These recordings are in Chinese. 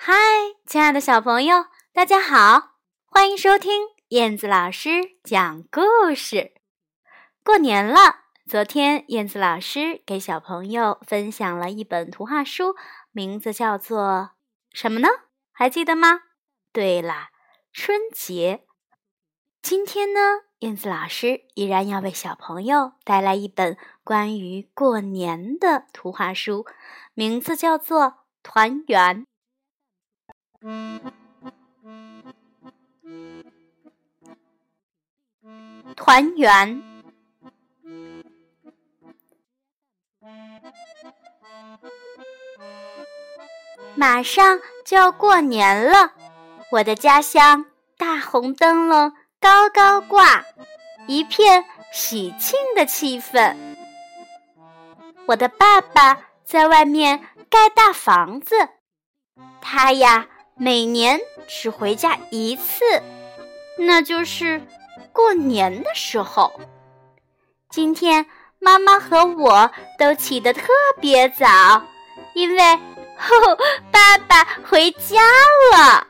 嗨，亲爱的小朋友，大家好，欢迎收听燕子老师讲故事。过年了，昨天燕子老师给小朋友分享了一本图画书，名字叫做什么呢？还记得吗？对了，春节。今天呢，燕子老师依然要为小朋友带来一本关于过年的图画书，名字叫做《团圆》。团圆，马上就要过年了，我的家乡大红灯笼高高挂，一片喜庆的气氛。我的爸爸在外面盖大房子，他呀。每年只回家一次，那就是过年的时候。今天妈妈和我都起得特别早，因为 爸爸回家了。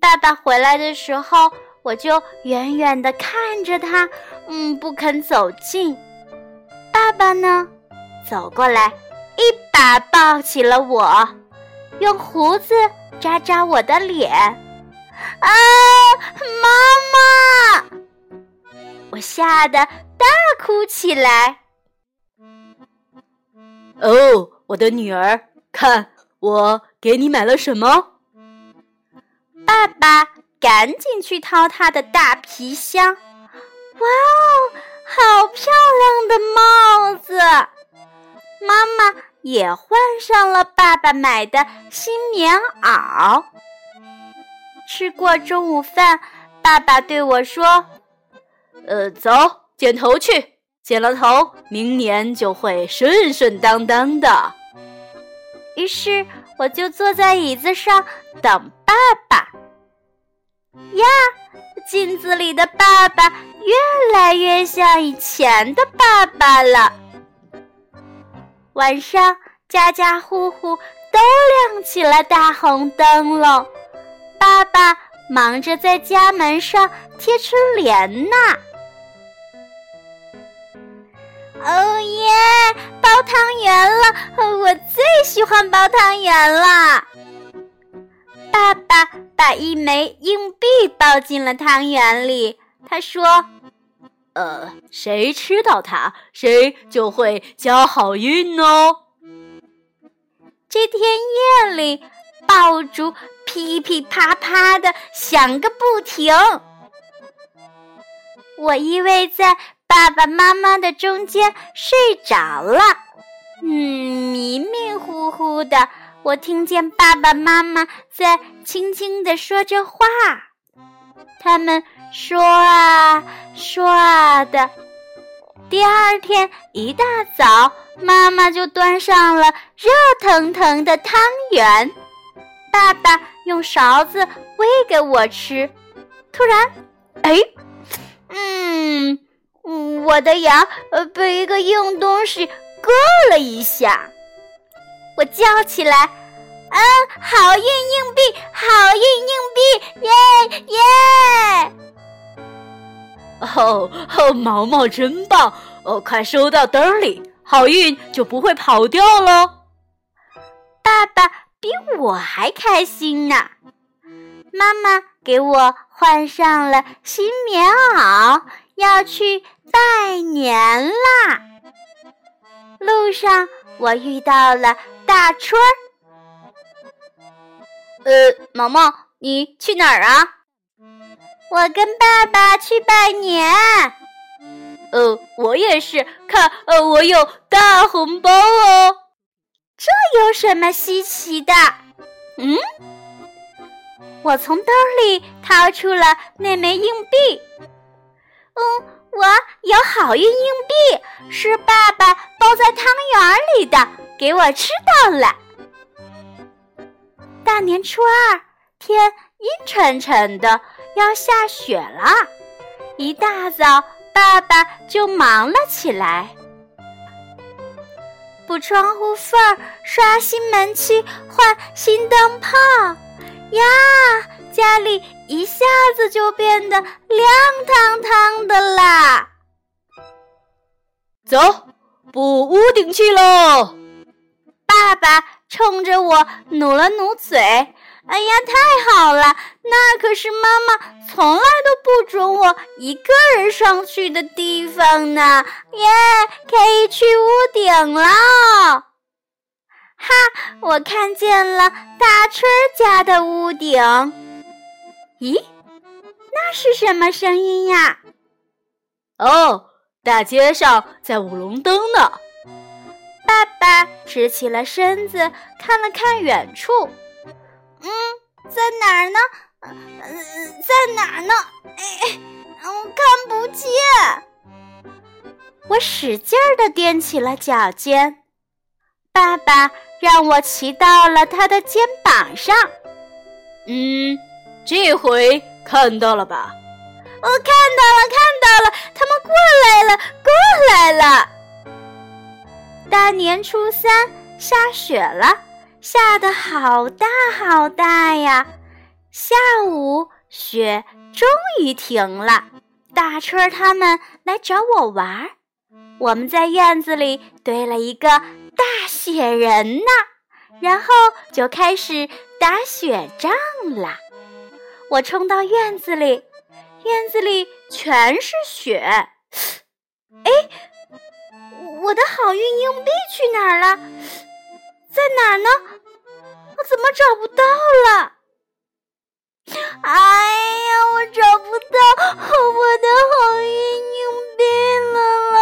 爸爸回来的时候，我就远远的看着他，嗯，不肯走近。爸爸呢，走过来，一把抱起了我。用胡子扎扎我的脸，啊，妈妈！我吓得大哭起来。哦，我的女儿，看我给你买了什么？爸爸赶紧去掏他的大皮箱。哇哦，好漂亮的帽子！妈妈。也换上了爸爸买的新棉袄。吃过中午饭，爸爸对我说：“呃，走，剪头去。剪了头，明年就会顺顺当当的。”于是我就坐在椅子上等爸爸。呀，镜子里的爸爸越来越像以前的爸爸了。晚上，家家户户都亮起了大红灯笼，爸爸忙着在家门上贴春联呢。哦耶，包汤圆了！我最喜欢包汤圆了。爸爸把一枚硬币包进了汤圆里，他说。呃，谁吃到它，谁就会交好运哦。这天夜里，爆竹噼噼啪啪的响个不停。我依偎在爸爸妈妈的中间睡着了。嗯，迷迷糊糊的，我听见爸爸妈妈在轻轻的说着话。他们说啊说啊的，第二天一大早，妈妈就端上了热腾腾的汤圆，爸爸用勺子喂给我吃。突然，哎，嗯，我的牙呃被一个硬东西硌了一下，我叫起来。嗯，好运硬币，好运硬币，耶耶！哦哦，毛毛真棒！哦，快收到兜里，好运就不会跑掉喽。爸爸比我还开心呢。妈妈给我换上了新棉袄，要去拜年啦。路上我遇到了大春儿。呃，毛毛，你去哪儿啊？我跟爸爸去拜年。呃，我也是。看，呃，我有大红包哦。这有什么稀奇的？嗯，我从兜里掏出了那枚硬币。嗯，我有好运硬币，是爸爸包在汤圆里的，给我吃到了。大年初二，天阴沉沉的，要下雪了。一大早，爸爸就忙了起来。补窗户缝儿，刷新门漆，换新灯泡。呀，家里一下子就变得亮堂堂的啦！走，补屋顶去喽！爸爸冲着我努了努嘴。哎呀，太好了！那可是妈妈从来都不准我一个人上去的地方呢。耶，可以去屋顶了！哈，我看见了大春家的屋顶。咦，那是什么声音呀？哦，大街上在舞龙灯呢。爸爸直起了身子，看了看远处。嗯，在哪儿呢？嗯，在哪儿呢？哎，我看不见。我使劲儿的踮起了脚尖。爸爸让我骑到了他的肩膀上。嗯，这回看到了吧？我看到了，看到了，他们过来了，过来了。大年初三下雪了，下的好大好大呀！下午雪终于停了，大春他们来找我玩儿，我们在院子里堆了一个大雪人呢，然后就开始打雪仗啦。我冲到院子里，院子里全是雪，哎。我的好运硬币去哪儿了？在哪儿呢？怎么找不到了？哎呀，我找不到我的好运硬币了了！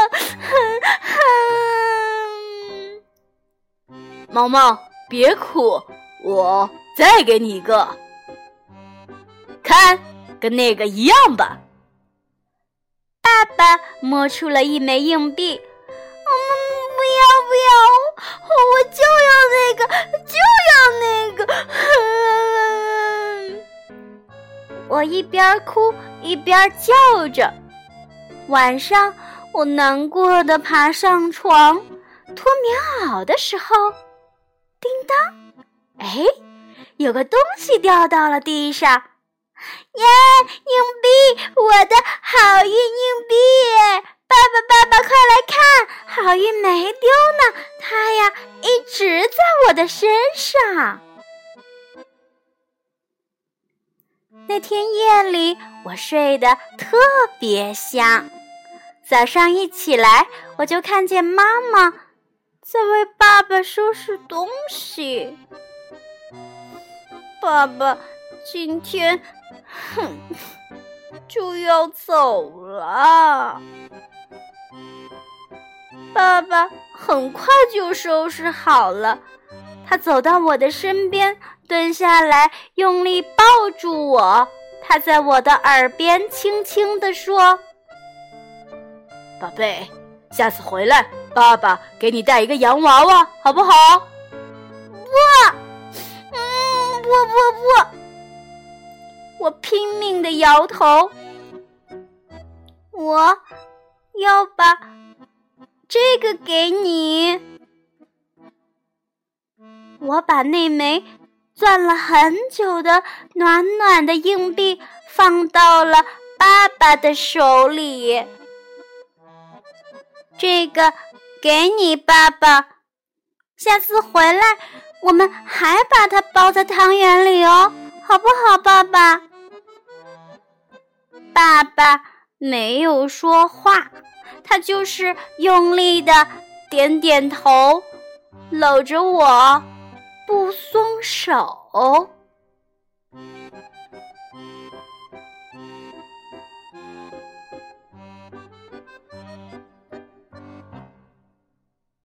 毛毛，别哭，我再给你一个，看，跟那个一样吧。爸爸摸出了一枚硬币。要不要？我就要我，就要那个！我一边哭一边叫着。晚上，我难过的爬上床，脱棉袄的时候，叮当，哎，有个东西掉到了地上。耶，硬币，我的好运硬币！爸爸，爸爸，快来看，好运没丢呢，它呀一直在我的身上。那天夜里，我睡得特别香。早上一起来，我就看见妈妈在为爸爸收拾东西。爸爸今天，哼，就要走了。爸爸很快就收拾好了，他走到我的身边，蹲下来，用力抱住我。他在我的耳边轻轻地说：“宝贝，下次回来，爸爸给你带一个洋娃娃，好不好？”“不，嗯，不不不！”我拼命地摇头。我要把。这个给你，我把那枚攥了很久的暖暖的硬币放到了爸爸的手里。这个给你，爸爸。下次回来，我们还把它包在汤圆里哦，好不好，爸爸？爸爸没有说话。他就是用力的点点头，搂着我不松手。